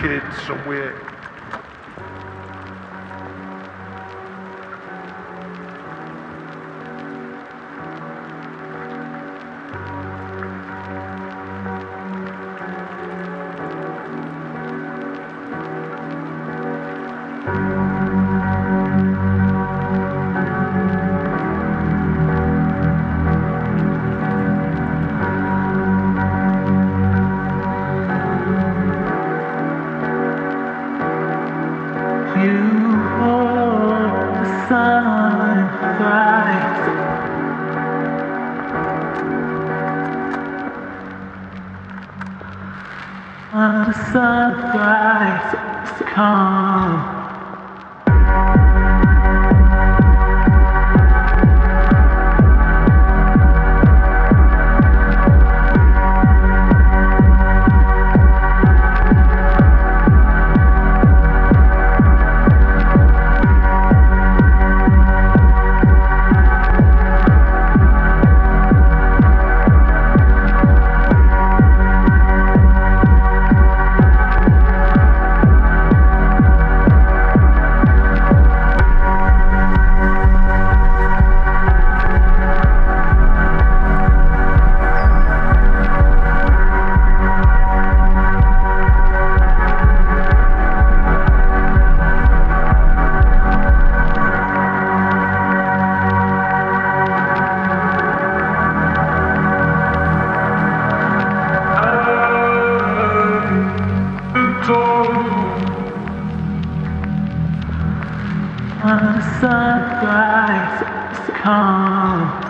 kid somewhere. Sunrise come. Sunrise has come.